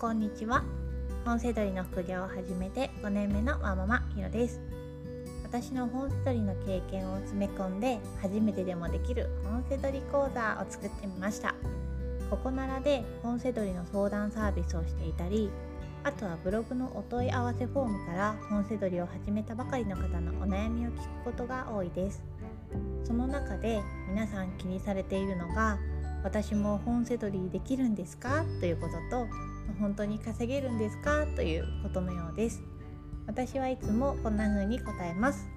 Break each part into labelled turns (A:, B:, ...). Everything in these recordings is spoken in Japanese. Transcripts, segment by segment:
A: こんにちは。本セドリの副業を始めて5年目のワママひろです。私の本セドリの経験を詰め込んで初めてでもできる本セドリ講座を作ってみました。ここならで本セドリの相談サービスをしていたりあとはブログのお問い合わせフォームから本セドリを始めたばかりの方のお悩みを聞くことが多いです。その中で皆さん気にされているのが私も本セドリできるんですか？ということと本当に稼げるんですか？ということのようです。私はいつもこんな風に答えます。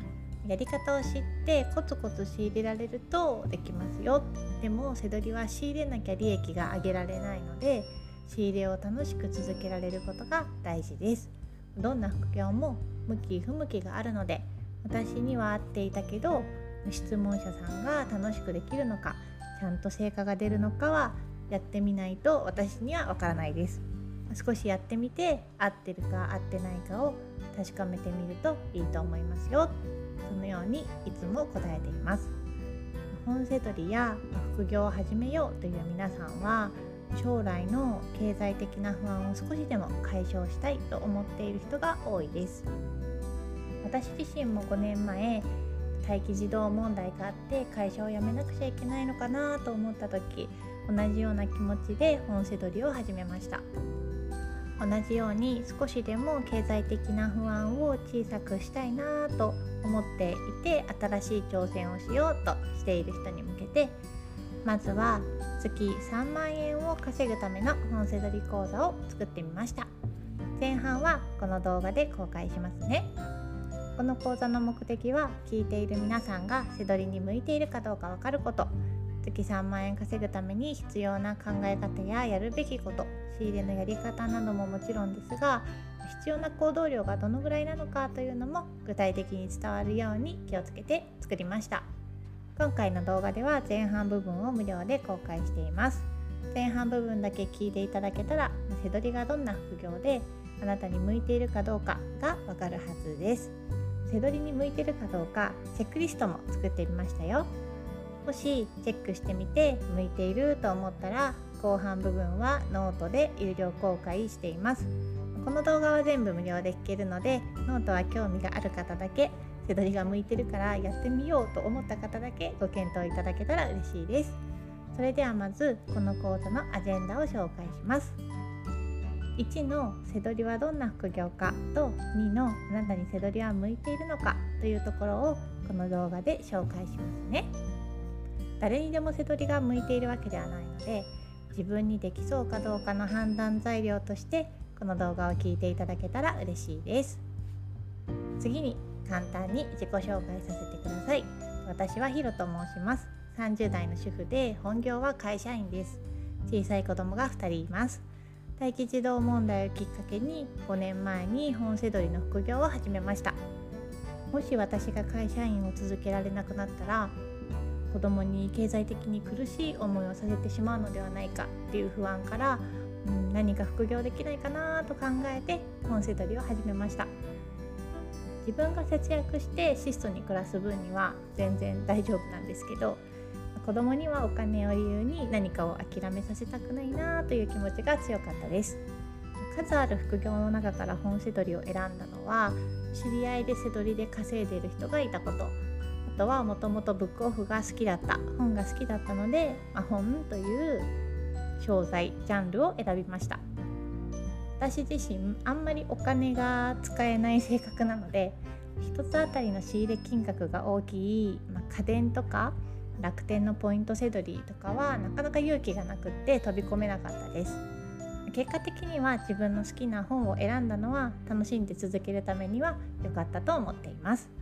A: やり方を知ってコツコツ仕入れられるとできますよ。でも背取りは仕入れなきゃ利益が上げられないので仕入れを楽しく続けられることが大事です。どんな副業も向き不向きがあるので私には合っていたけど質問者さんが楽しくできるのかちゃんと成果が出るのかはやってみないと私にはわからないです。少しやってみて合ってるか合ってないかを確かめてみるといいと思いますよ。そのようにいつも答えています。本セトリや副業を始めようという皆さんは将来の経済的な不安を少しでも解消したいと思っている人が多いです。私自身も5年前待機児童問題があって会社を辞めなくちゃいけないのかなと思った時同じような気持ちで本セドリを始めました。同じように少しでも経済的な不安を小さくしたいなと思っていて新しい挑戦をしようとしている人に向けてまずは月3万円を稼ぐための本セドリ講座を作ってみました。前半はこの動画で公開しますね。この講座の目的は聞いている皆さんが背取りに向いているかどうかわかること。月3万円稼ぐために必要な考え方ややるべきこと仕入れのやり方などももちろんですが必要な行動量がどのぐらいなのかというのも具体的に伝わるように気をつけて作りました。今回の動画では前半部分を無料で公開しています。前半部分だけ聞いていただけたらせどりがどんな副業であなたに向いているかどうかがわかるはずです。せどりに向いてるかどうかチェックリストも作ってみましたよ。もしチェックしてみて向いていると思ったら後半部分はノートで有料公開しています。この動画は全部無料で聞けるのでノートは興味がある方だけせどりが向いてるからやってみようと思った方だけご検討いただけたら嬉しいです。それではまずこの講座のアジェンダを紹介します。1の背取りはどんな副業かと2のあなたに背取りは向いているのかというところをこの動画で紹介しますね。誰にでも背取りが向いているわけではないので自分にできそうかどうかの判断材料としてこの動画を聞いていただけたら嬉しいです。次に簡単に自己紹介させてください。私はヒロと申します。30代の主婦で本業は会社員です。小さい子供が2人います。待機児童問題をきっかけに5年前に本セドリの副業を始めました。もし私が会社員を続けられなくなったら子供に経済的に苦しい思いをさせてしまうのではないかっていう不安から、うん、何か副業できないかなと考えて本セドリを始めました。自分が節約して質素に暮らす分には全然大丈夫なんですけど子供にはお金を理由に何かを諦めさせたくないなという気持ちが強かったです。数ある副業の中から本せどりを選んだのは知り合いでせどりで稼いでいる人がいたこと。あとはもともとブックオフが好きだった本が好きだったので、まあ、本という商材ジャンルを選びました。私自身あんまりお金が使えない性格なので1つあたりの仕入れ金額が大きい、まあ、家電とか楽天のポイントセドリーとかはなかなか勇気がなくって飛び込めなかったです。結果的には自分の好きな本を選んだのは楽しんで続けるためには良かったと思っています。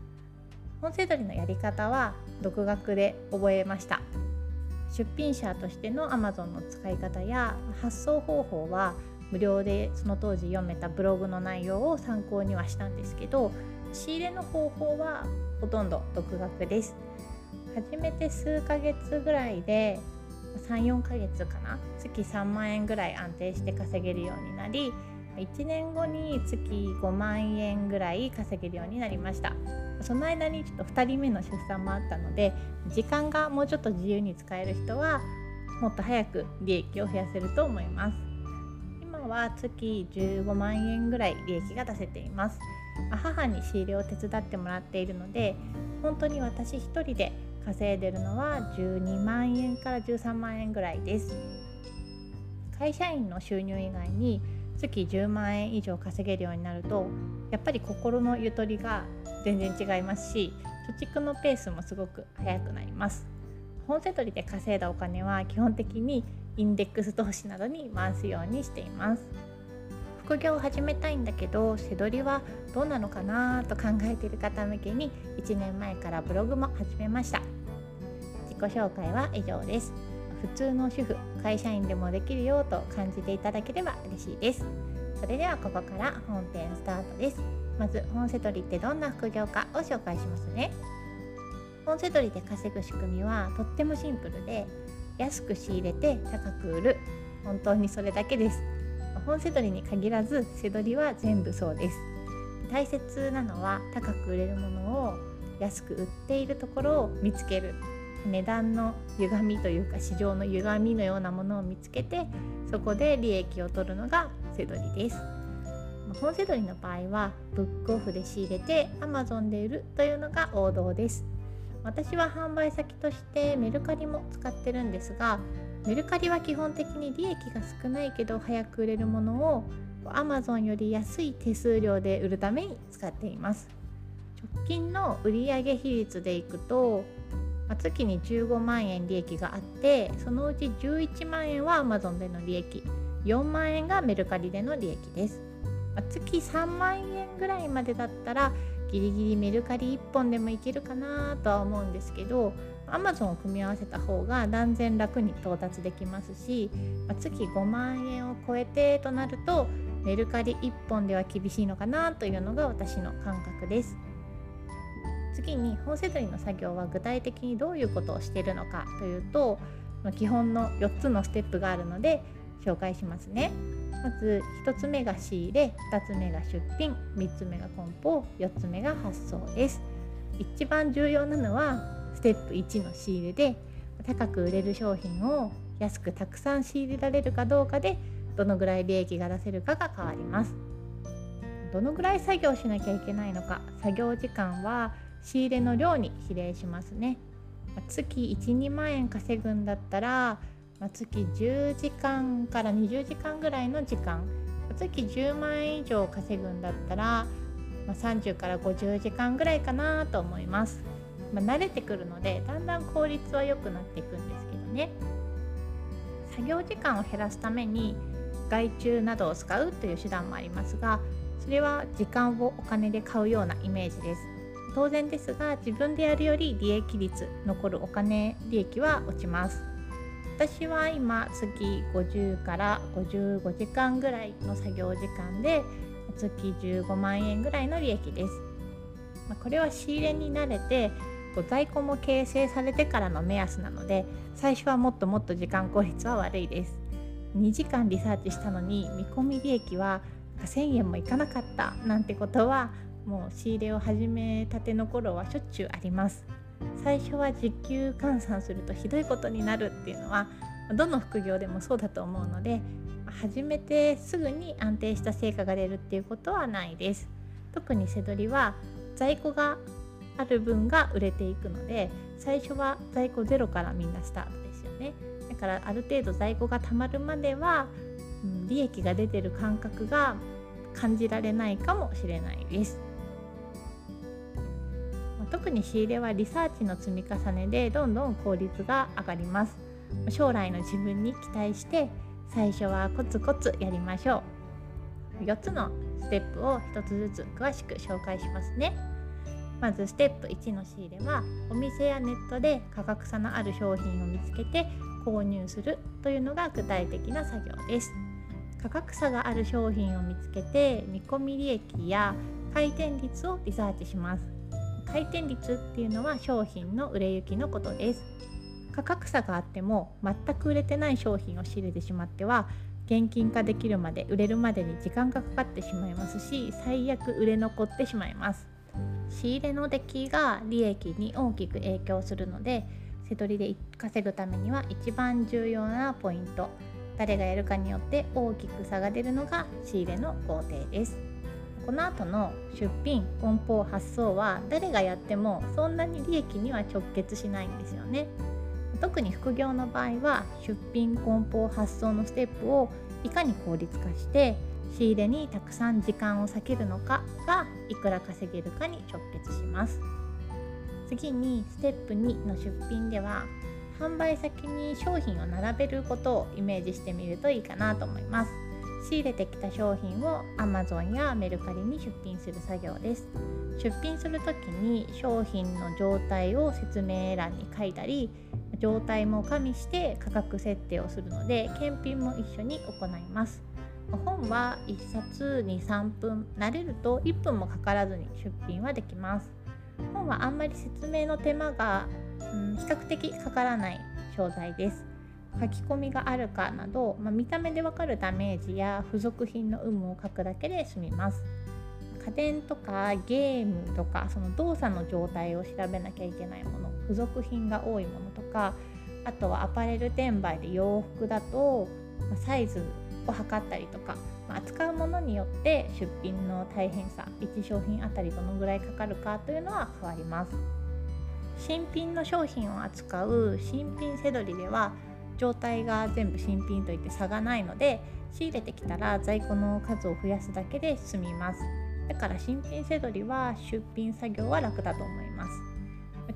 A: 本セドリのやり方は独学で覚えました。出品者としての Amazon の使い方や発送方法は無料でその当時読めたブログの内容を参考にはしたんですけど仕入れの方法はほとんど独学です。始めて数ヶ月ぐらいで34ヶ月かな？月3万円ぐらい安定して稼げるようになり1年後に月5万円ぐらい稼げるようになりました。その間にちょっと2人目の出産もあったので時間がもうちょっと自由に使える人はもっと早く利益を増やせると思います。今は月15万円ぐらい利益が出せています。母に仕入れを手伝ってもらっているので本当に私一人で稼いでるのは12万円から13万円ぐらいです。会社員の収入以外に月10万円以上稼げるようになるとやっぱり心のゆとりが全然違いますし貯蓄のペースもすごく速くなります。本セトリで稼いだお金は基本的にインデックス投資などに回すようにしています。副業を始めたいんだけど背取りはどうなのかなと考えている方向けに1年前からブログも始めました。自己紹介は以上です。普通の主婦会社員でもできるよと感じていただければ嬉しいです。それではここから本編スタートです。まず本セトリってどんな副業かを紹介しますね。本セトリで稼ぐ仕組みはとってもシンプルで安く仕入れて高く売る。本当にそれだけです。本セドリに限らず背取りは全部そうです。大切なのは高く売れるものを安く売っているところを見つける。値段の歪みというか市場の歪みのようなものを見つけてそこで利益を取るのが背取りです。本セドリの場合はブックオフで仕入れて Amazon で売るというのが王道です。私は販売先としてメルカリも使ってるんですがメルカリは基本的に利益が少ないけど早く売れるものを Amazon より安い手数料で売るために使っています。直近の売上比率でいくと月に15万円利益があってそのうち11万円は Amazon での利益4万円がメルカリでの利益です。月3万円ぐらいまでだったらギリギリメルカリ1本でもいけるかなとは思うんですけど Amazon を組み合わせた方が断然楽に到達できますし、ま、月5万円を超えてとなるとメルカリ1本では厳しいのかなというのが私の感覚です。次に本セドリの作業は具体的にどういうことをしているのかというと、基本の4つのステップがあるので紹介しますね。まず1つ目が仕入れ2つ目が出品3つ目が梱包4つ目が発送です。一番重要なのはステップ1の仕入れで高く売れる商品を安くたくさん仕入れられるかどうかでどのぐらい利益が出せるかが変わります。どのぐらい作業しなきゃいけないのか作業時間は仕入れの量に比例しますね。月12万円稼ぐんだったらま、月10時間から20時間ぐらいの時間。月10万円以上稼ぐんだったら、まあ、30から50時間ぐらいかなと思います、まあ、慣れてくるのでだんだん効率は良くなっていくんですけどね。作業時間を減らすために外注などを使うという手段もありますがそれは時間をお金で買うようなイメージです。当然ですが自分でやるより利益率残るお金利益は落ちます。私は今月50から55時間ぐらいの作業時間で月15万円ぐらいの利益です。まこれは仕入れに慣れて在庫も形成されてからの目安なので最初はもっともっと時間効率は悪いです。2時間リサーチしたのに見込み利益は1000円もいかなかったなんてことはもう仕入れを始めたての頃はしょっちゅうあります。最初は時給換算するとひどいことになるっていうのはどの副業でもそうだと思うので始めてすぐに安定した成果が出るっていうことはないです。特に背取りは在庫がある分が売れていくので最初は在庫ゼロからみんなスタートですよね。だからある程度在庫がたまるまでは、うん、利益が出てる感覚が感じられないかもしれないです。特に仕入れはリサーチの積み重ねでどんどん効率が上がります。将来の自分に期待して最初はコツコツやりましょう。4つのステップを1つずつ詳しく紹介しますね。まずステップ1の仕入れはお店やネットで価格差のある商品を見つけて購入するというのが具体的な作業です。価格差がある商品を見つけて見込み利益や回転率をリサーチします。回転率っていうのは商品の売れ行きのことです。価格差があっても全く売れてない商品を仕入れてしまっては現金化できるまで売れるまでに時間がかかってしまいますし最悪売れ残ってしまいます。仕入れの出来が利益に大きく影響するので背取りで稼ぐためには一番重要なポイント。誰がやるかによって大きく差が出るのが仕入れの工程です。この後の出品梱包発送は誰がやってもそんなに利益には直結しないんですよね。特に副業の場合は出品梱包発送のステップをいかに効率化して仕入れにたくさん時間を割けるのかがいくら稼げるかに直結します。次にステップ2の出品では販売先に商品を並べることをイメージしてみるといいかなと思います。仕入れてきた商品を Amazon やメルカリに出品する作業です。出品する時に商品の状態を説明欄に書いたり状態も加味して価格設定をするので検品も一緒に行います。本は1冊23分慣れると1分もかからずに出品はできます。本はあんまり説明の手間が、うん、比較的かからない商材です。書き込みがあるかなど、まあ、見た目でわかるダメージや付属品の有無を書くだけで済みます。家電とかゲームとかその動作の状態を調べなきゃいけないもの付属品が多いものとかあとはアパレル転売で洋服だと、サイズを測ったりとか、ま扱うものによって出品の大変さ1商品あたりどのぐらいかかるかというのは変わります。新品の商品を扱う新品せどりでは状態が全部新品といって差がないので仕入れてきたら在庫の数を増やすだけで済みます。だから新品せどりは出品作業は楽だと思います。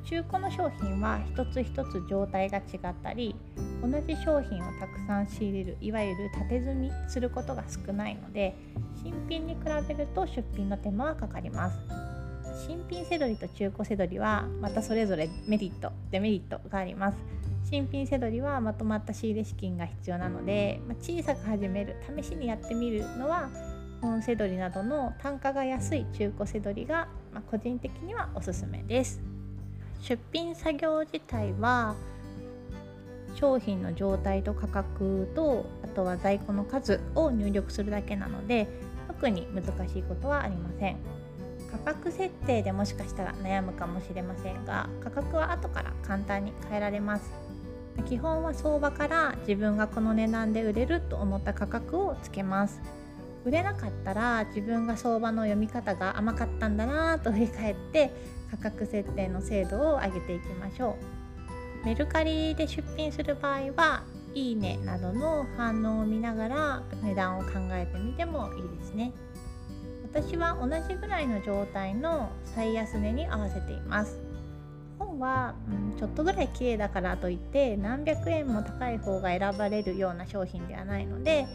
A: 中古の商品は一つ一つ状態が違ったり同じ商品をたくさん仕入れるいわゆる縦積みすることが少ないので新品に比べると出品の手間はかかります。新品せどりと中古せどりはまたそれぞれメリットデメリットがあります。新品せどりはまとまった仕入れ資金が必要なので、まあ、小さく始める試しにやってみるのは本せどりなどの単価が安い中古せどりが、まあ、個人的にはおすすめです。出品作業自体は商品の状態と価格とあとは在庫の数を入力するだけなので特に難しいことはありません。価格設定でもしかしたら悩むかもしれませんが価格は後から簡単に変えられます基本は相場から自分がこの値段で売れると思った価格をつけます。売れなかったら自分が相場の読み方が甘かったんだなと振り返って価格設定の精度を上げていきましょう。メルカリで出品する場合はいいねなどの反応を見ながら値段を考えてみてもいいですね。私は同じぐらいの状態の最安値に合わせています。は、うん、ちょっとぐらい綺麗だからといって何百円も高い方が選ばれるような商品ではないので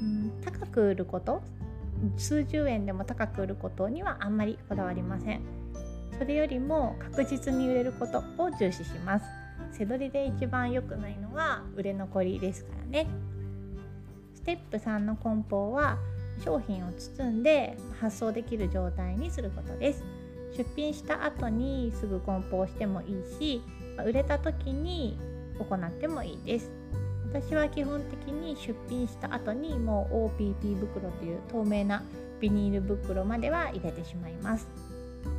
A: うん、高く売ること数十円でも高く売ることにはあんまりこだわりません。それよりも確実に売れることを重視します。背取りで一番良くないのは売れ残りですからね。ステップ3の梱包は商品を包んで発送できる状態にすることです。出品した後にすぐ梱包してもいいし売れた時に行ってもいいです。私は基本的に出品した後にもう OPP 袋という透明なビニール袋までは入れてしまいます。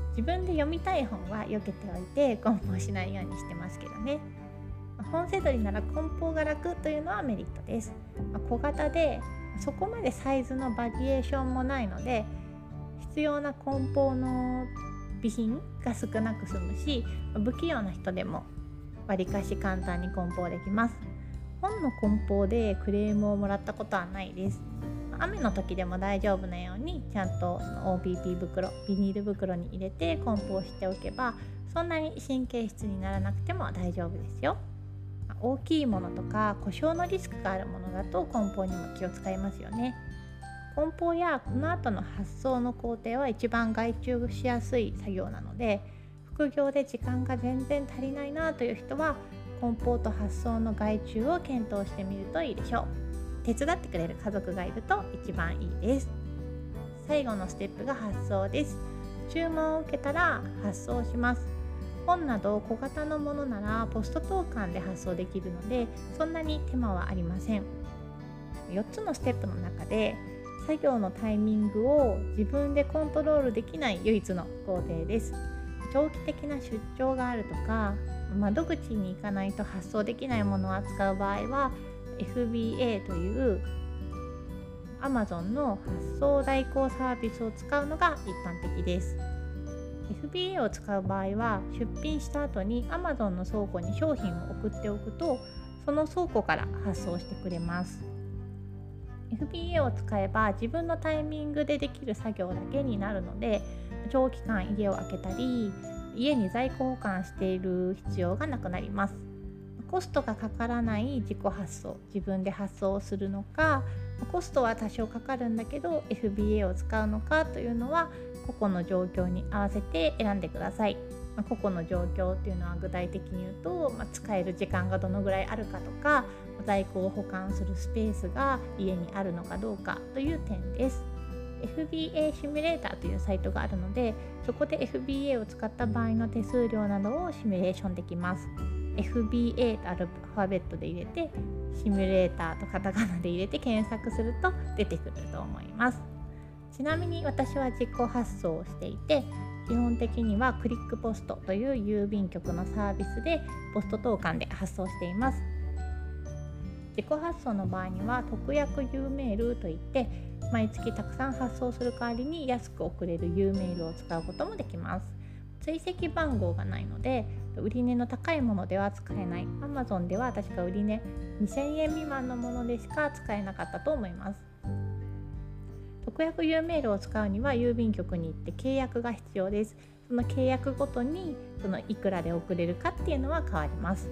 A: 自分で読みたい本は避けておいて梱包しないようにしてますけどね。本セドリなら梱包が楽というのはメリットです、ま小型でそこまでサイズのバリエーションもないので必要な梱包の備品が少なく済むし不器用な人でもわりかし簡単に梱包できます。本の梱包でクレームをもらったことはないです。雨の時でも大丈夫なようにちゃんとその OPP 袋ビニール袋に入れて梱包しておけばそんなに神経質にならなくても大丈夫ですよ。大きいものとか故障のリスクがあるものだと梱包にも気を使いますよね。梱包やこの後の発送の工程は一番外注しやすい作業なので副業で時間が全然足りないなという人は梱包と発送の外注を検討してみるといいでしょう。手伝ってくれる家族がいると一番いいです。最後のステップが発送です。注文を受けたら発送します。本など小型のものならポスト投函で発送できるのでそんなに手間はありません。4つのステップの中で作業のタイミングを自分でコントロールできない唯一の工程です長期的な出張があるとか窓口に行かないと発送できないものを扱う場合は FBA という Amazon の発送代行サービスを使うのが一般的です。FBA を使う場合は出品した後に Amazon の倉庫に商品を送っておくとその倉庫から発送してくれます FBA を使えば自分のタイミングでできる作業だけになるので長期間家を空けたり家に在庫保管している必要がなくなりますコストがかからない自己発送自分で発送するのかコストは多少かかるんだけど FBA を使うのかというのは個々の状況に合わせて選んでください。まあ、個々の状況っていうのは具体的に言うと、まあ、使える時間がどのぐらいあるかとか在庫を保管するスペースが家にあるのかどうかという点です。FBA シミュレーターというサイトがあるのでそこで FBA を使った場合の手数料などをシミュレーションできます。FBA とアルファベットで入れてシミュレーターとカタカナで入れて検索すると出てくると思います。ちなみに私は自己発送をしていて基本的にはクリックポストという郵便局のサービスでポスト投函で発送しています。自己発送の場合には特約 U メールといって毎月たくさん発送する代わりに安く送れる U メールを使うこともできます。追跡番号がないので売値の高いものでは使えない。Amazon では確か売値2000円未満のものでしか使えなかったと思います。特約 U メールを使うには郵便局に行って契約が必要です。その契約ごとにそのいくらで送れるかっていうのは変わります。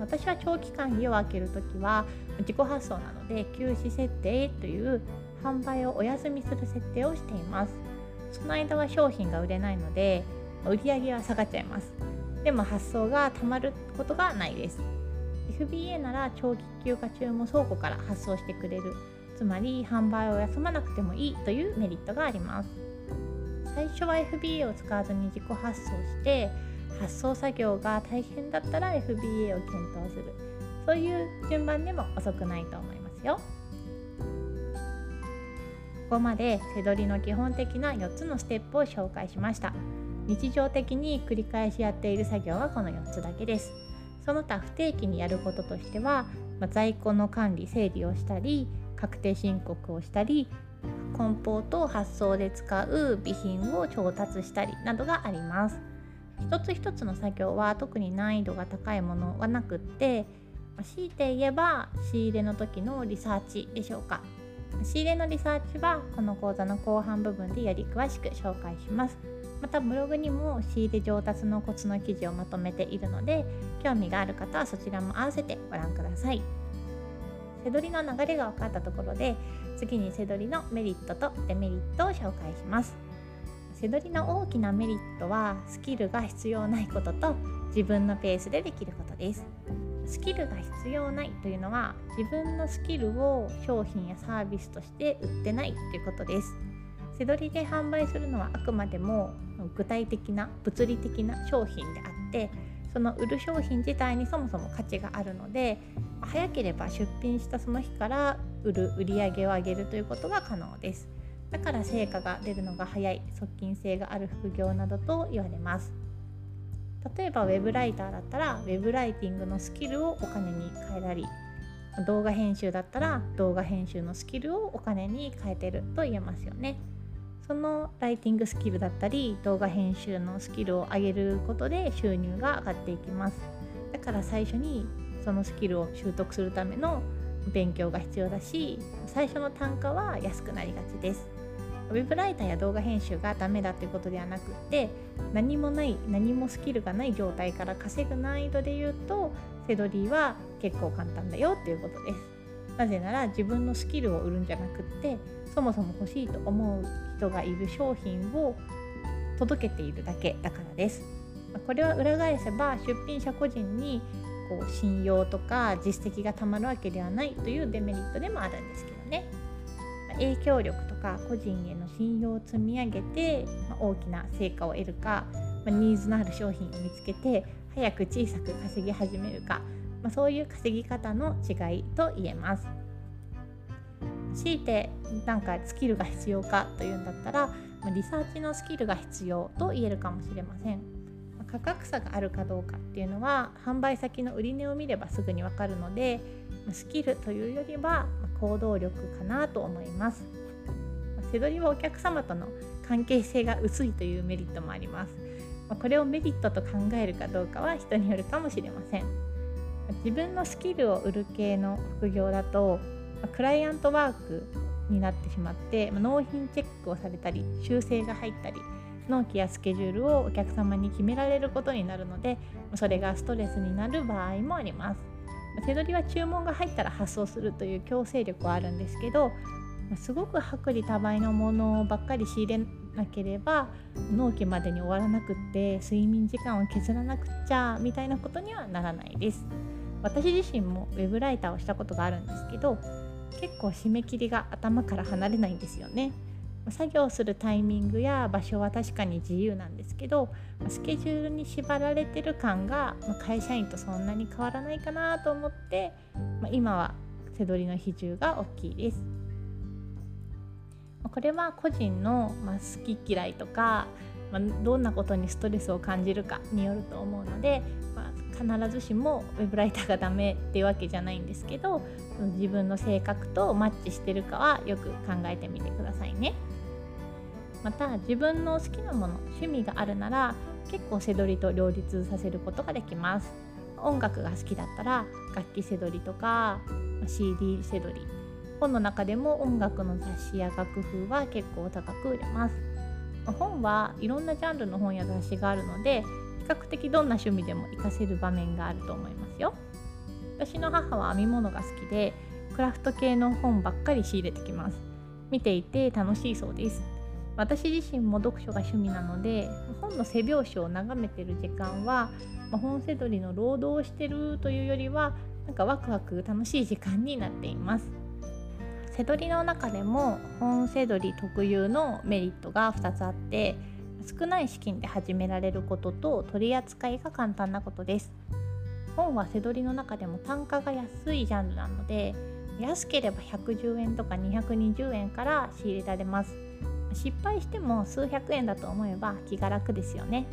A: 私は長期間家を空けるときは自己発送なので休止設定という販売をお休みする設定をしています。その間は商品が売れないので売り上げは下がっちゃいます。でも発送がたまることがないです。FBA なら長期休暇中も倉庫から発送してくれるつまり販売を休まなくてもいいというメリットがあります。最初は FBA を使わずに自己発送して発送作業が大変だったら FBA を検討する。そういう順番でも遅くないと思いますよ。ここまで背取りの基本的な4つのステップを紹介しました。日常的に繰り返しやっている作業はこの4つだけです。その他不定期にやることとしては、ま在庫の管理整理をしたり確定申告をしたり梱包と発送で使う備品を調達したりなどがあります。一つ一つの作業は特に難易度が高いものはなくって強いて言えば仕入れの時のリサーチでしょうか。仕入れのリサーチはこの講座の後半部分でより詳しく紹介します。またブログにも仕入れ上達のコツの記事をまとめているので興味がある方はそちらも合わせてご覧ください。背取りの流れが分かったところで次に背取りのメリットとデメリットを紹介します。背取りの大きなメリットはスキルが必要ないことと自分のペースでできることです。スキルが必要ないというのは自分のスキルを商品やサービスとして売ってないということです。背取りで販売するのはあくまでも具体的な物理的な商品であってその売る商品自体にそもそも価値があるので早ければ出品したその日から売る売り上げを上げるということが可能です。だから成果が出るのが早い側近性がある副業などと言われます。例えばウェブライターだったらウェブライティングのスキルをお金に変えたり動画編集だったら動画編集のスキルをお金に変えてると言えますよね。そのライティングスキルだったり動画編集のスキルを上げることで収入が上がっていきます。だから最初にそのスキルを習得するための勉強が必要だし最初の単価は安くなりがちです。ウェブライターや動画編集がダメだということではなくって何もない何もスキルがない状態から稼ぐ難易度で言うとセドリーは結構簡単だよっていうことです。なぜなら自分のスキルを売るんじゃなくってそもそも欲しいと思う人がいる商品を届けているだけだからですこれは裏返せば出品者個人にこう信用とか実績がたまるわけではないというデメリットでもあるんですけどね影響力とか個人への信用を積み上げて、ま大きな成果を得るか、まニーズのある商品を見つけて早く小さく稼ぎ始めるか、ま、そういう稼ぎ方の違いと言えます。強いてなんかスキルが必要かというんだったらリサーチのスキルが必要と言えるかもしれません。価格差があるかどうかっていうのは販売先の売値を見ればすぐにわかるのでスキルというよりは行動力かなと思います。背取りはお客様との関係性が薄いというメリットもあります。これをメリットと考えるかどうかは人によるかもしれません。自分のスキルを売る系の副業だとクライアントワークになってしまって納品チェックをされたり修正が入ったり納期やスケジュールをお客様に決められることになるのでそれがストレスになる場合もあります。手取りは注文が入ったら発送するという強制力はあるんですけどすごく薄利多売のものばっかり仕入れなければ納期までに終わらなくって睡眠時間を削らなくちゃみたいなことにはならないです。私自身もウェブライターをしたことがあるんですけど結構締め切りが頭から離れないんですよね作業するタイミングや場所は確かに自由なんですけどスケジュールに縛られてる感が会社員とそんなに変わらないかなと思って今は背取りの比重が大きいです。これは個人の好き嫌いとかどんなことにストレスを感じるかによると思うので、必ずしもウェブライターがダメっていうわけじゃないんですけど自分の性格とマッチしてるかはよく考えてみてくださいね。また自分の好きなもの趣味があるなら結構背取りと両立させることができます。音楽が好きだったら楽器背取りとか CD 背取り本の中でも音楽の雑誌や楽譜は結構高く売れます。本はいろんなジャンルの本や雑誌があるので較的どんな趣味でも活かせる場面があると思いますよ。私の母は編み物が好きでクラフト系の本ばっかり仕入れてきます。見ていて楽しいそうです。私自身も読書が趣味なので本の背表紙を眺めてる時間は、まあ、本背取りの労働をしてるというよりはなんかワクワク楽しい時間になっています。背取りの中でも本背取り特有のメリットが2つあって少ない資金で始められることと取り扱いが簡単なことです。本は背取りの中でも単価が安いジャンルなので安ければ110円とか220円から仕入れられます。失敗しても数百円だと思えば気が楽ですよね。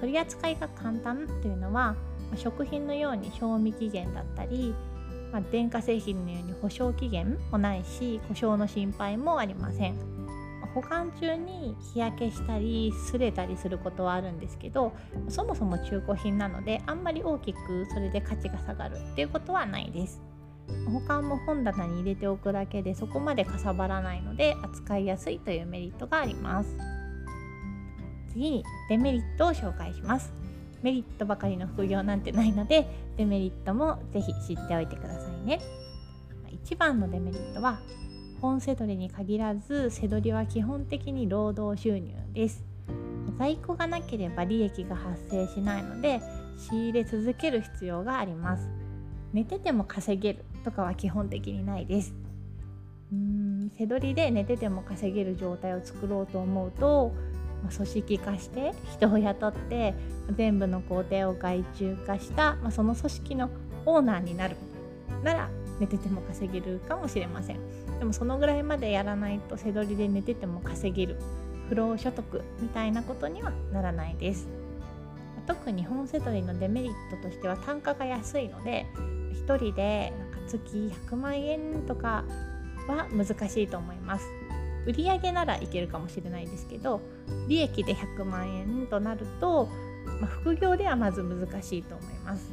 A: 取り扱いが簡単というのは食品のように賞味期限だったり、まあ、電化製品のように保証期限もないし故障の心配もありません。保管中に日焼けしたり擦れたりすることはあるんですけどそもそも中古品なのであんまり大きくそれで価値が下がるっていうことはないです。保管も本棚に入れておくだけでそこまでかさばらないので扱いやすいというメリットがあります。次にデメリットを紹介します。メリットばかりの副業なんてないのでデメリットもぜひ知っておいてくださいね。一番のデメリットは本セドリに限らず背取りは基本的に労働収入です。在庫がなければ利益が発生しないので仕入れ続ける必要があります。寝てても稼げるとかは基本的にないです。うん背取りで寝てても稼げる状態を作ろうと思うと、まあ、組織化して人を雇って全部の工程を外注化した、まあ、その組織のオーナーになるなら寝てても稼げるかもしれません。でもそのぐらいまでやらないと背取りで寝てても稼げる不労所得みたいなことにはならないです。特に本セ取りのデメリットとしては単価が安いので1人でなんか月100万円とかは難しいと思います。売上ならいけるかもしれないですけど利益で100万円となると、まあ、副業ではまず難しいと思います。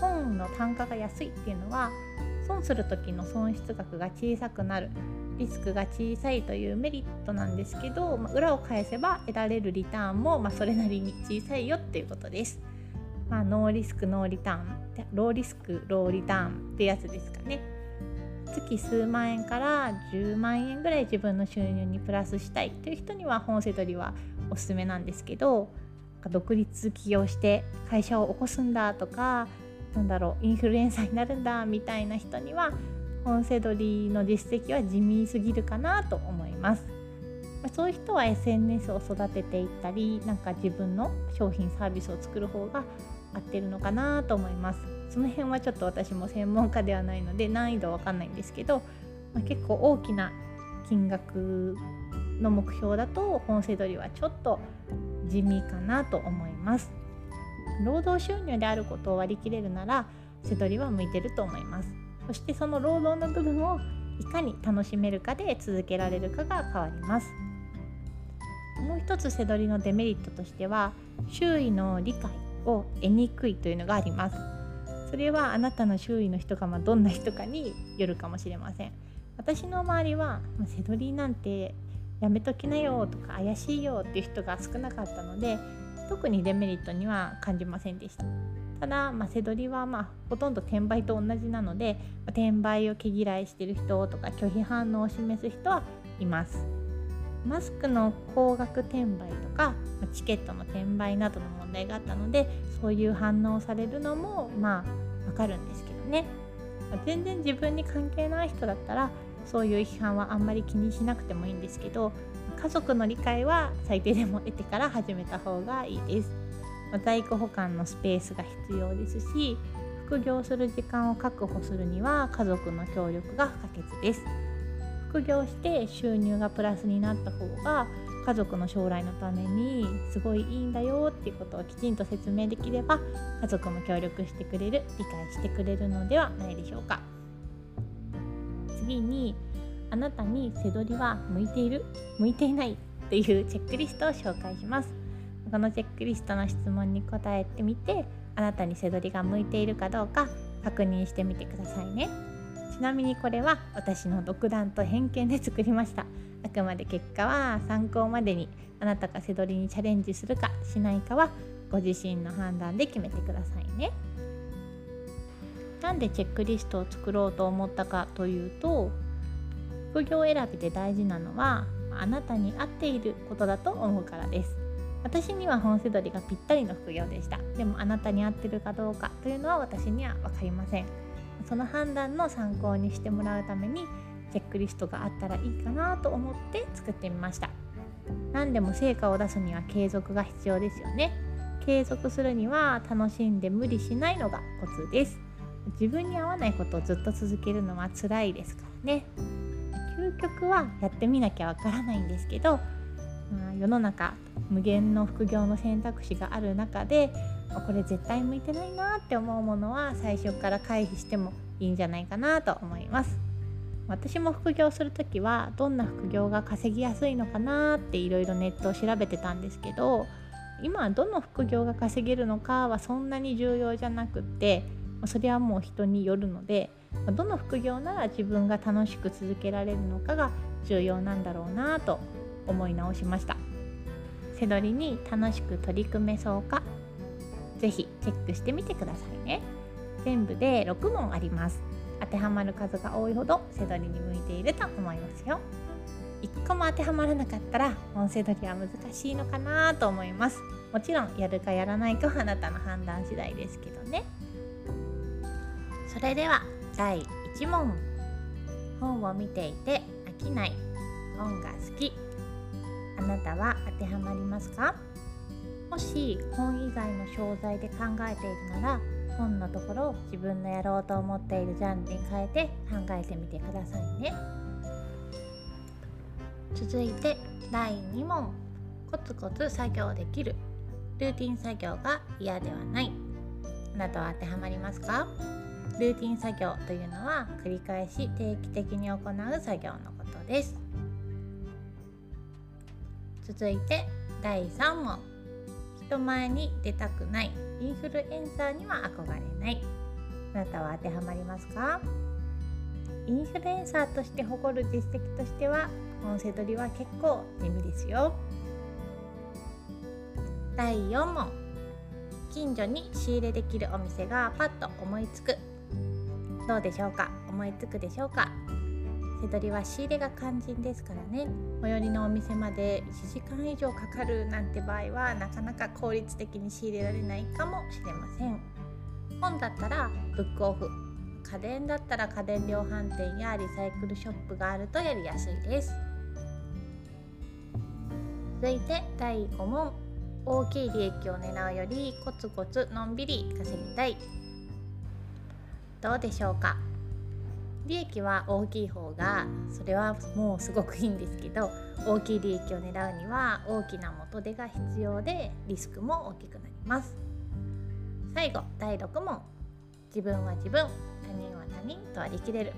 A: 本の単価が安いっていうのは損する時の損失額が小さくなるリスクが小さいというメリットなんですけど、まあ、裏を返せば得られるリターンもまそれなりに小さいよっていうことです。まあ、ノーリスクノーリターンローリスクローリターンってやつですかね月数万円から10万円ぐらい自分の収入にプラスしたいという人には本セ取りはおすすめなんですけど独立起業して会社を起こすんだとかなんだろうインフルエンサーになるんだみたいな人には本セ取りの実績は地味すぎるかなと思います。まそういう人は SNS を育てていったりなんか自分の商品サービスを作る方が合ってるのかなと思いますその辺はちょっと私も専門家ではないので難易度わかんないんですけど、まあ、結構大きな金額の目標だと本セ取りはちょっと地味かなと思います労働収入であることを割り切れるなら背取りは向いてると思います。そしてその労働の部分をいかに楽しめるかで続けられるかが変わります。もう一つ背取りのデメリットとしては周囲の理解を得にくいというのがあります。それはあなたの周囲の人がまどんな人かによるかもしれません。私の周りは、ま背取りなんてやめときなよとか怪しいよっていう人が少なかったので特にデメリットには感じませんでした。ただ、まあ、背取りはまあほとんど転売と同じなので、まあ、転売を毛嫌いしてる人とか拒否反応を示す人はいます。マスクの高額転売とかチケットの転売などの問題があったのでそういう反応されるのもまあわかるんですけどね。全然自分に関係ない人だったらそういう批判はあんまり気にしなくてもいいんですけど家族の理解は最低でも得てから始めた方がいいです。在庫保管のスペースが必要ですし副業する時間を確保するには家族の協力が不可欠です。副業して収入がプラスになった方が家族の将来のためにすごいいいんだよっていうことをきちんと説明できれば家族も協力してくれる理解してくれるのではないでしょうか。次にあなたに背取りは向いている？向いていない？というチェックリストを紹介します。このチェックリストの質問に答えてみてあなたに背取りが向いているかどうか確認してみてくださいね。ちなみにこれは私の独断と偏見で作りました。あくまで結果は参考までにあなたが背取りにチャレンジするかしないかはご自身の判断で決めてくださいね。なんでチェックリストを作ろうと思ったかというと副業選びで大事なのはあなたに合っていることだと思うからです。私には本セドリがぴったりの副業でした。でもあなたに合ってるかどうかというのは私には分かりません。その判断の参考にしてもらうためにチェックリストがあったらいいかなと思って作ってみました。何でも成果を出すには継続が必要ですよね。継続するには楽しんで無理しないのがコツです。自分に合わないことをずっと続けるのは辛いですからね。究極はやってみなきゃわからないんですけど、まあ、世の中無限の副業の選択肢がある中でこれ絶対向いてないなって思うものは最初から回避してもいいんじゃないかなと思います。私も副業する時はどんな副業が稼ぎやすいのかなっていろいろネットを調べてたんですけど今どの副業が稼げるのかはそんなに重要じゃなくってそれはもう人によるのでどの副業なら自分が楽しく続けられるのかが重要なんだろうなと思い直しました。背取りに楽しく取り組めそうか是非チェックしてみてくださいね。全部で6問あります。当てはまる数が多いほど背取りに向いていると思いますよ。1個も当てはまらなかったら音声取りは難しいのかなと思います。もちろんやるかやらないかはあなたの判断次第ですけどね。それでは第1問。本を見ていて飽きない。本が好き。あなたは当てはまりますか？もし本以外の商材で考えているなら本のところを自分のやろうと思っているジャンルに変えて考えてみてくださいね。続いて第2問。コツコツ作業できる。ルーティン作業が嫌ではない。あなたは当てはまりますか？ルーティン作業というのは繰り返し定期的に行う作業のことです。続いて第3問。人前に出たくないインフルエンサーには憧れない。あなたは当てはまりますか？インフルエンサーとして誇る実績としては音声取りは結構地味ですよ。第4問。近所に仕入れできるお店がパッと思いつく。どうでしょうか？思いつくでしょうか？手取りは仕入れが肝心ですからね。最寄りのお店まで1時間以上かかるなんて場合はなかなか効率的に仕入れられないかもしれません。本だったらブックオフ。家電だったら家電量販店やリサイクルショップがあるとやりやすいです。続いて第5問。大きい利益を狙うよりコツコツのんびり稼ぎたい。どうでしょうか？利益は大きい方がそれはもうすごくいいんですけど大きい利益を狙うには大きな元手が必要でリスクも大きくなります。最後第6問。自分は自分他人は他人と割り切れる。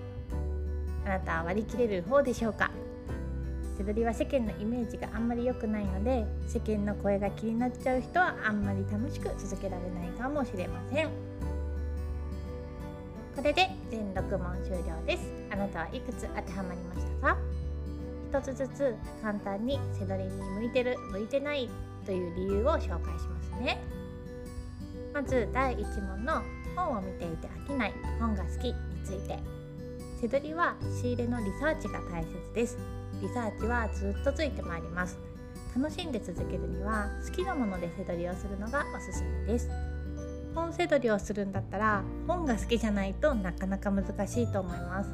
A: あなたは割り切れる方でしょうか？背取りは世間のイメージがあんまり良くないので世間の声が気になっちゃう人はあんまり楽しく続けられないかもしれません。これで全6問終了です。あなたはいくつ当てはまりましたか？一つずつ簡単に背取りに向いてる向いてないという理由を紹介しますね。まず第1問の本を見ていて飽きない本が好きについて。背取りは仕入れのリサーチが大切です。リサーチはずっとついてまいります。楽しんで続けるには好きなもので背取りをするのがおすすめです。本背取りをするんだったら本が好きじゃないとなかなか難しいと思います。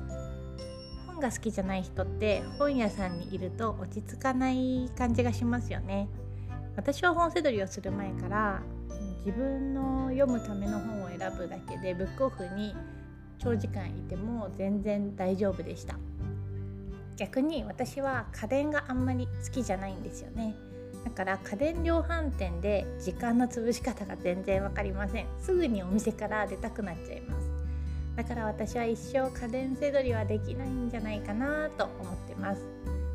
A: 本が好きじゃない人って本屋さんにいると落ち着かない感じがしますよね。私は本背取りをする前から自分の読むための本を選ぶだけでブックオフに長時間いても全然大丈夫でした。逆に私は家電があんまり好きじゃないんですよね。だから家電量販店で時間の潰し方が全然分かりません。すぐにお店から出たくなっちゃいます。だから私は一生家電せどりはできないんじゃないかなと思ってます。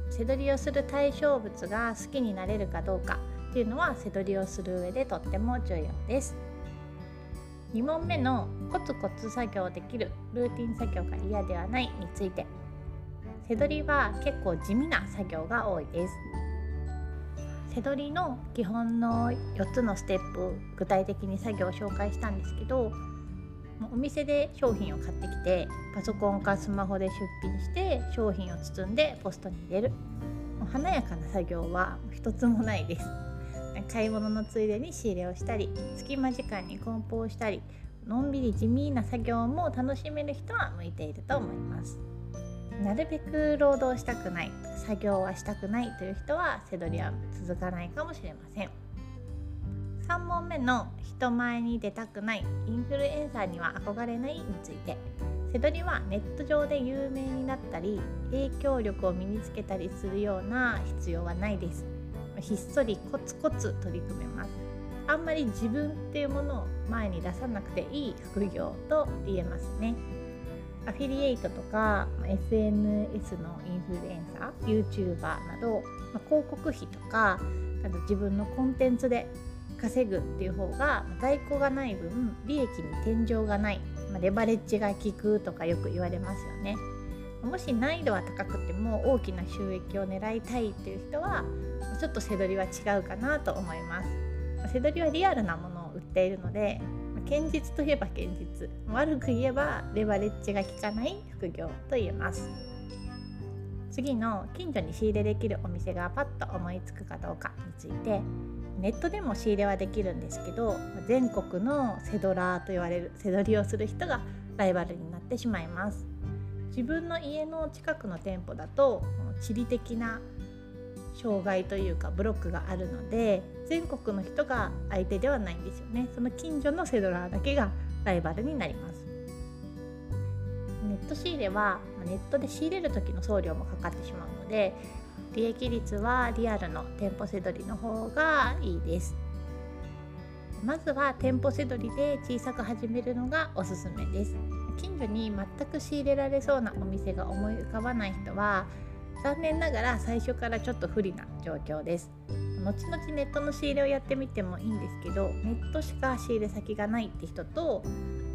A: せどりをする対象物が好きになれるかどうかっていうのはせどりをする上でとっても重要です。2問目のコツコツ作業できるルーティン作業が嫌ではないについて。背取りは結構地味な作業が多いです。背取りの基本の4つのステップ具体的に作業を紹介したんですけどお店で商品を買ってきてパソコンかスマホで出品して商品を包んでポストに入れる。華やかな作業は一つもないです。買い物のついでに仕入れをしたり隙間時間に梱包したりのんびり地味な作業も楽しめる人は向いていると思います。なるべく労働したくない作業はしたくないという人は背取りは続かないかもしれません。3問目の人前に出たくないインフルエンサーには憧れないについて背取りはネット上で有名になったり影響力を身につけたりするような必要はないです。ひっそりコツコツ取り組めます。あんまり自分っていうものを前に出さなくていい副業と言えますね。アフィリエイトとか SNS のインフルエンサー YouTuber など、まあ、広告費とかあと自分のコンテンツで稼ぐっていう方が在庫がない分利益に天井がない、まあ、レバレッジが効くとかよく言われますよね。もし難易度は高くても大きな収益を狙いたいっていう人はちょっと背取りは違うかなと思います。背取りはリアルなものを売っているので堅実といえば堅実。悪く言えばレバレッジが効かない副業と言えます。次の近所に仕入れできるお店がパッと思いつくかどうかについてネットでも仕入れはできるんですけど全国のセドラーと言われるセドリをする人がライバルになってしまいます。自分の家の近くの店舗だと地理的な障害というかブロックがあるので全国の人が相手ではないんですよね。その近所のセドラーだけがライバルになります。ネット仕入れはネットで仕入れる時の送料もかかってしまうので利益率はリアルの店舗せどりの方がいいです。まずは店舗せどりで小さく始めるのがおすすめです。近所に全く仕入れられそうなお店が思い浮かばない人は残念ながら最初からちょっと不利な状況です。後々ネットの仕入れをやってみてもいいんですけどネットしか仕入れ先がないって人と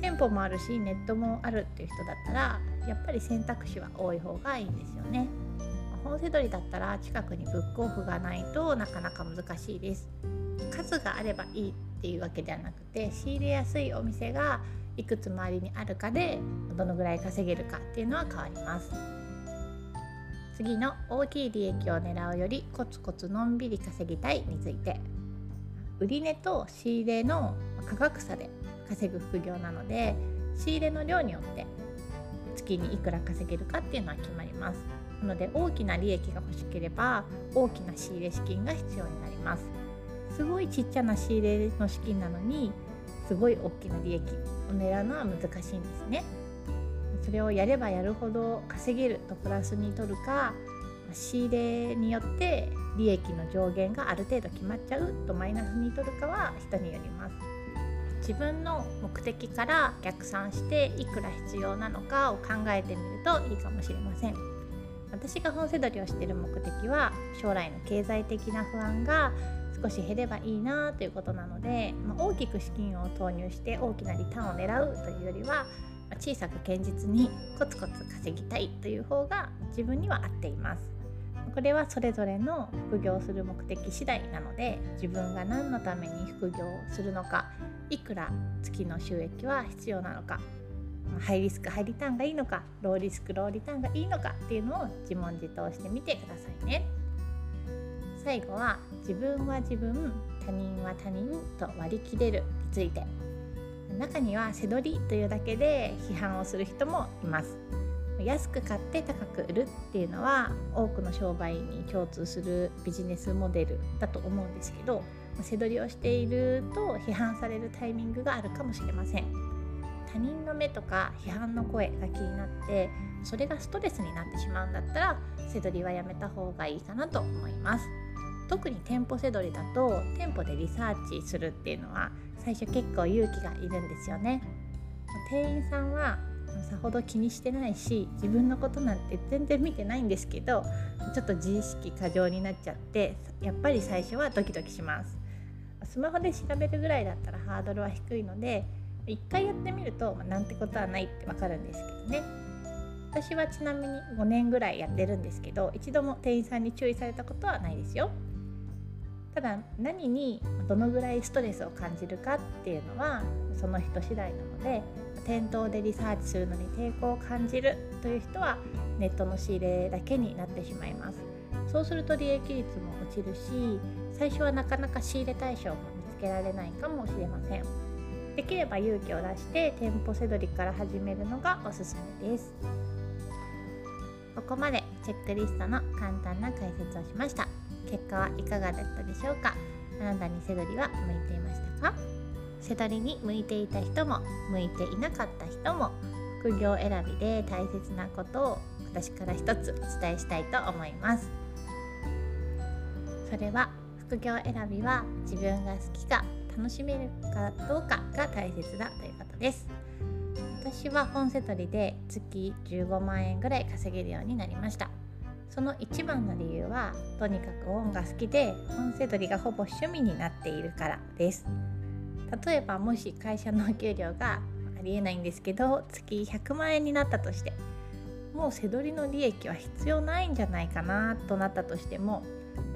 A: 店舗もあるしネットもあるっていう人だったらやっぱり選択肢は多い方がいいんですよね。本せどりだったら近くにブックオフがないとなかなか難しいです。数があればいいっていうわけではなくて仕入れやすいお店がいくつ周りにあるかでどのぐらい稼げるかっていうのは変わります。次の大きい利益を狙うよりコツコツのんびり稼ぎたいについて。売値と仕入れの価格差で稼ぐ副業なので仕入れの量によって月にいくら稼げるかっていうのは決まります。なので大きな利益が欲しければ大きな仕入れ資金が必要になります。すごいちっちゃな仕入れの資金なのにすごい大きな利益を狙うのは難しいんですね。それをやればやるほど稼げるとプラスに取るか仕入れによって利益の上限がある程度決まっちゃうとマイナスに取るかは人によります。自分の目的から逆算していくら必要なのかを考えてみるといいかもしれません。私が本セドリをしている目的は将来の経済的な不安が少し減ればいいなということなので、まあ、大きく資金を投入して大きなリターンを狙うというよりは小さく堅実にコツコツ稼ぎたいという方が自分には合っています。これはそれぞれの副業する目的次第なので自分が何のために副業をするのかいくら月の収益は必要なのかハイリスクハイリターンがいいのかローリスクローリターンがいいのかっていうのを自問自答してみてくださいね。最後は自分は自分他人は他人と割り切れるについて。中には背取りというだけで批判をする人もいます。安く買って高く売るっていうのは多くの商売に共通するビジネスモデルだと思うんですけど背取りをしていると批判されるタイミングがあるかもしれません。他人の目とか批判の声が気になってそれがストレスになってしまうんだったら背取りはやめた方がいいかなと思います。特に店舗背取りだと店舗でリサーチするっていうのは最初結構勇気がいるんですよね。店員さんはさほど気にしてないし自分のことなんて全然見てないんですけどちょっと自意識過剰になっちゃってやっぱり最初はドキドキします。スマホで調べるぐらいだったらハードルは低いので一回やってみると、まあ、なんてことはないってわかるんですけどね。私はちなみに5年ぐらいやってるんですけど一度も店員さんに注意されたことはないですよ。ただ何にどのぐらいストレスを感じるかっていうのはその人次第なので店頭でリサーチするのに抵抗を感じるという人はネットの仕入れだけになってしまいます。そうすると利益率も落ちるし最初はなかなか仕入れ対象も見つけられないかもしれません。できれば勇気を出して店舗せどりから始めるのがおすすめです。ここまでチェックリストの簡単な解説をしました。結果はいかがだったでしょうか？あなたにセドリは向いていましたか？セドリに向いていた人も向いていなかった人も副業選びで大切なことを私から一つお伝えしたいと思います。それは副業選びは自分が好きか楽しめるかどうかが大切だということです。私は本セトリで月15万円ぐらい稼げるようになりました。その一番の理由はとにかく本が好きで本セドリがほぼ趣味になっているからです。例えばもし会社のお給料がありえないんですけど月100万円になったとしてもう背取りの利益は必要ないんじゃないかなとなったとしても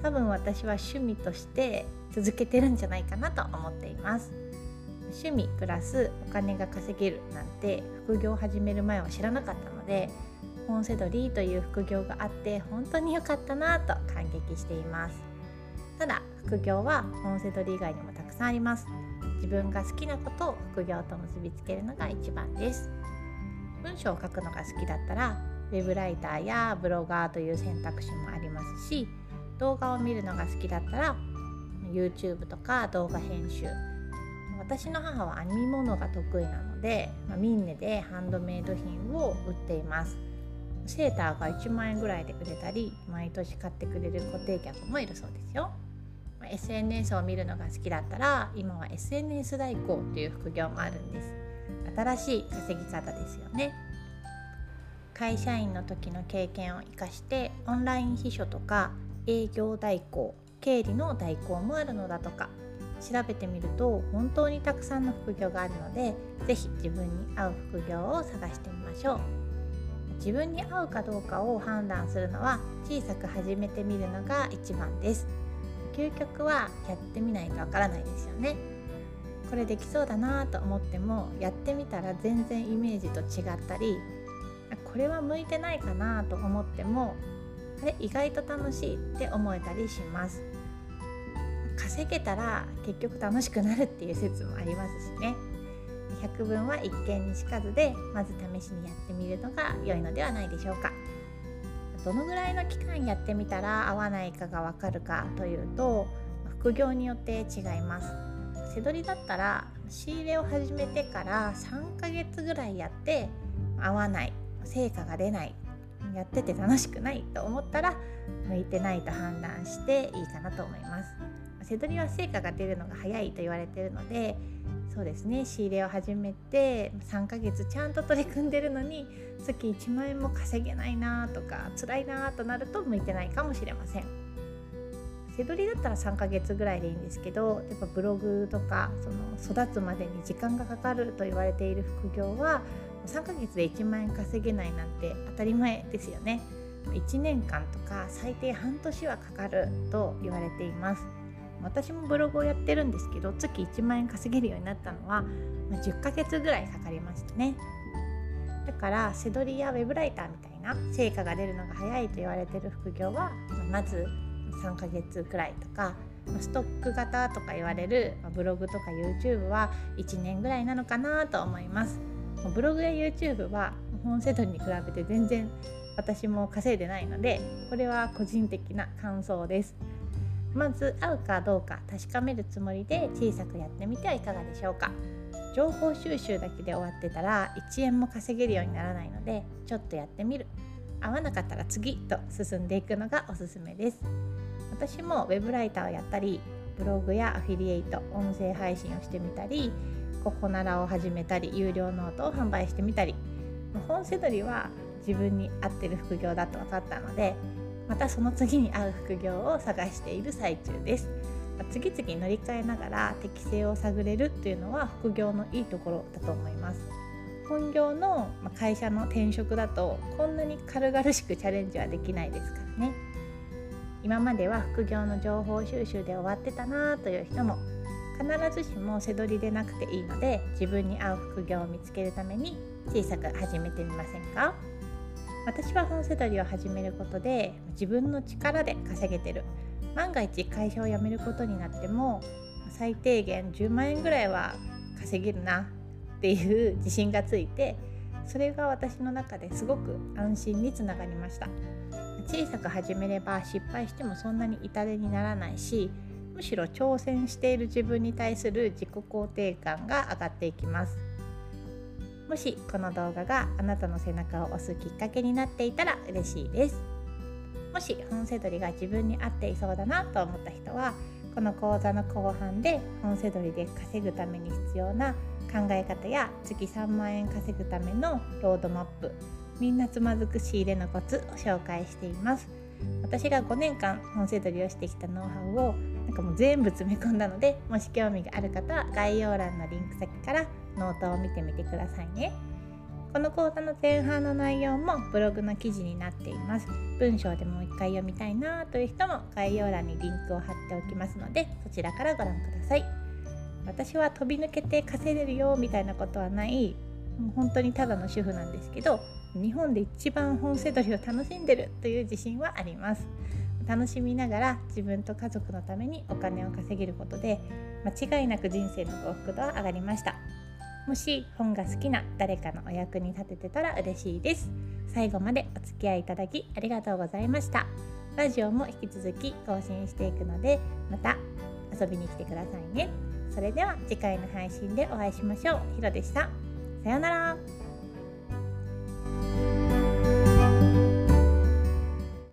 A: 多分私は趣味として続けてるんじゃないかなと思っています。趣味プラスお金が稼げるなんて副業を始める前は知らなかったので本セドリという副業があって本当に良かったなと感激しています。ただ副業は本セドリ以外にもたくさんあります。自分が好きなことを副業と結びつけるのが一番です。文章を書くのが好きだったらウェブライターやブロガーという選択肢もありますし動画を見るのが好きだったら YouTube とか動画編集。私の母は編み物が得意なので、まあ、ミンネでハンドメイド品を売っています。セーターが1万円ぐらいで売れたり毎年買ってくれる固定客もいるそうですよ。SNS を見るのが好きだったら今は SNS 代行という副業もあるんです。新しい稼ぎ方ですよね。会社員の時の経験を生かしてオンライン秘書とか営業代行経理の代行もあるのだとか。調べてみると本当にたくさんの副業があるので是非自分に合う副業を探してみましょう。自分に合うかどうかを判断するのは小さく始めてみるのが一番です。究極はやってみないとわからないですよね。これできそうだなと思ってもやってみたら全然イメージと違ったりこれは向いてないかなと思ってもあれ意外と楽しいって思えたりします。稼げたら結局楽しくなるっていう説もありますしね。百聞は一見にしかずでまず試しにやってみるのが良いのではないでしょうか。どのぐらいの期間やってみたら合わないかがわかるかというと副業によって違います。背取りだったら仕入れを始めてから3ヶ月ぐらいやって合わない成果が出ないやってて楽しくないと思ったら向いてないと判断していいかなと思います。背取りは成果が出るのが早いと言われているのでそうですね仕入れを始めて3ヶ月ちゃんと取り組んでるのに月1万円も稼げないなとか辛いなとなると向いてないかもしれません。背取りだったら3ヶ月ぐらいでいいんですけどやっぱブログとかその育つまでに時間がかかると言われている副業は3ヶ月で1万円稼げないなんて当たり前ですよね。1年間とか最低半年はかかると言われています。私もブログをやってるんですけど月1万円稼げるようになったのは、まあ、10ヶ月ぐらいかかりましたね。だから背取りやウェブライターみたいな成果が出るのが早いと言われてる副業は、ま、ず3ヶ月くらいとかストック型とか言われるブログとか YouTube は1年ぐらいなのかなと思います。ブログや YouTube は本セドに比べて全然私も稼いでないのでこれは個人的な感想です。まず合うかどうか確かめるつもりで小さくやってみてはいかがでしょうか。情報収集だけで終わってたら1円も稼げるようにならないのでちょっとやってみる。合わなかったら次と進んでいくのがおすすめです。私も web ライターをやったりブログやアフィリエイト音声配信をしてみたりココナラを始めたり有料ノートを販売してみたり。本せどりは自分に合ってる副業だと分かったのでまたその次に合う副業を探している最中です。次々乗り換えながら適性を探れるっていうのは副業のいいところだと思います。本業の会社の転職だとこんなに軽々しくチャレンジはできないですからね。今までは副業の情報収集で終わってたなという人も必ずしも背取りでなくていいので自分に合う副業を見つけるために小さく始めてみませんか？私は本セドリを始めることで自分の力で稼げてる。万が一会社を辞めることになっても最低限10万円ぐらいは稼げるなっていう自信がついてそれが私の中ですごく安心につながりました。小さく始めれば失敗してもそんなに痛手にならないしむしろ挑戦している自分に対する自己肯定感が上がっていきます。もしこの動画があなたの背中を押すきっかけになっていたら嬉しいです。もし本せどりが自分に合っていそうだなと思った人はこの講座の後半で本せどりで稼ぐために必要な考え方や月3万円稼ぐためのロードマップみんなつまずく仕入れのコツを紹介しています。私が5年間本せどりをしてきたノウハウをなんかもう全部詰め込んだのでもし興味がある方は概要欄のリンク先からノートを見てみてくださいね。この講座の前半の内容もブログの記事になっています。文章でもう一回読みたいなという人も概要欄にリンクを貼っておきますのでそちらからご覧ください。私は飛び抜けて稼いでるよみたいなことはない。もう本当にただの主婦なんですけど日本で一番本セドリを楽しんでるという自信はあります。楽しみながら自分と家族のためにお金を稼げることで間違いなく人生の幸福度は上がりました。もし本が好きな誰かのお役に立ててたら嬉しいです。最後までお付き合いいただきありがとうございました。ラジオも引き続き更新していくのでまた遊びに来てくださいね。それでは次回の配信でお会いしましょう。ひろでした。さようなら。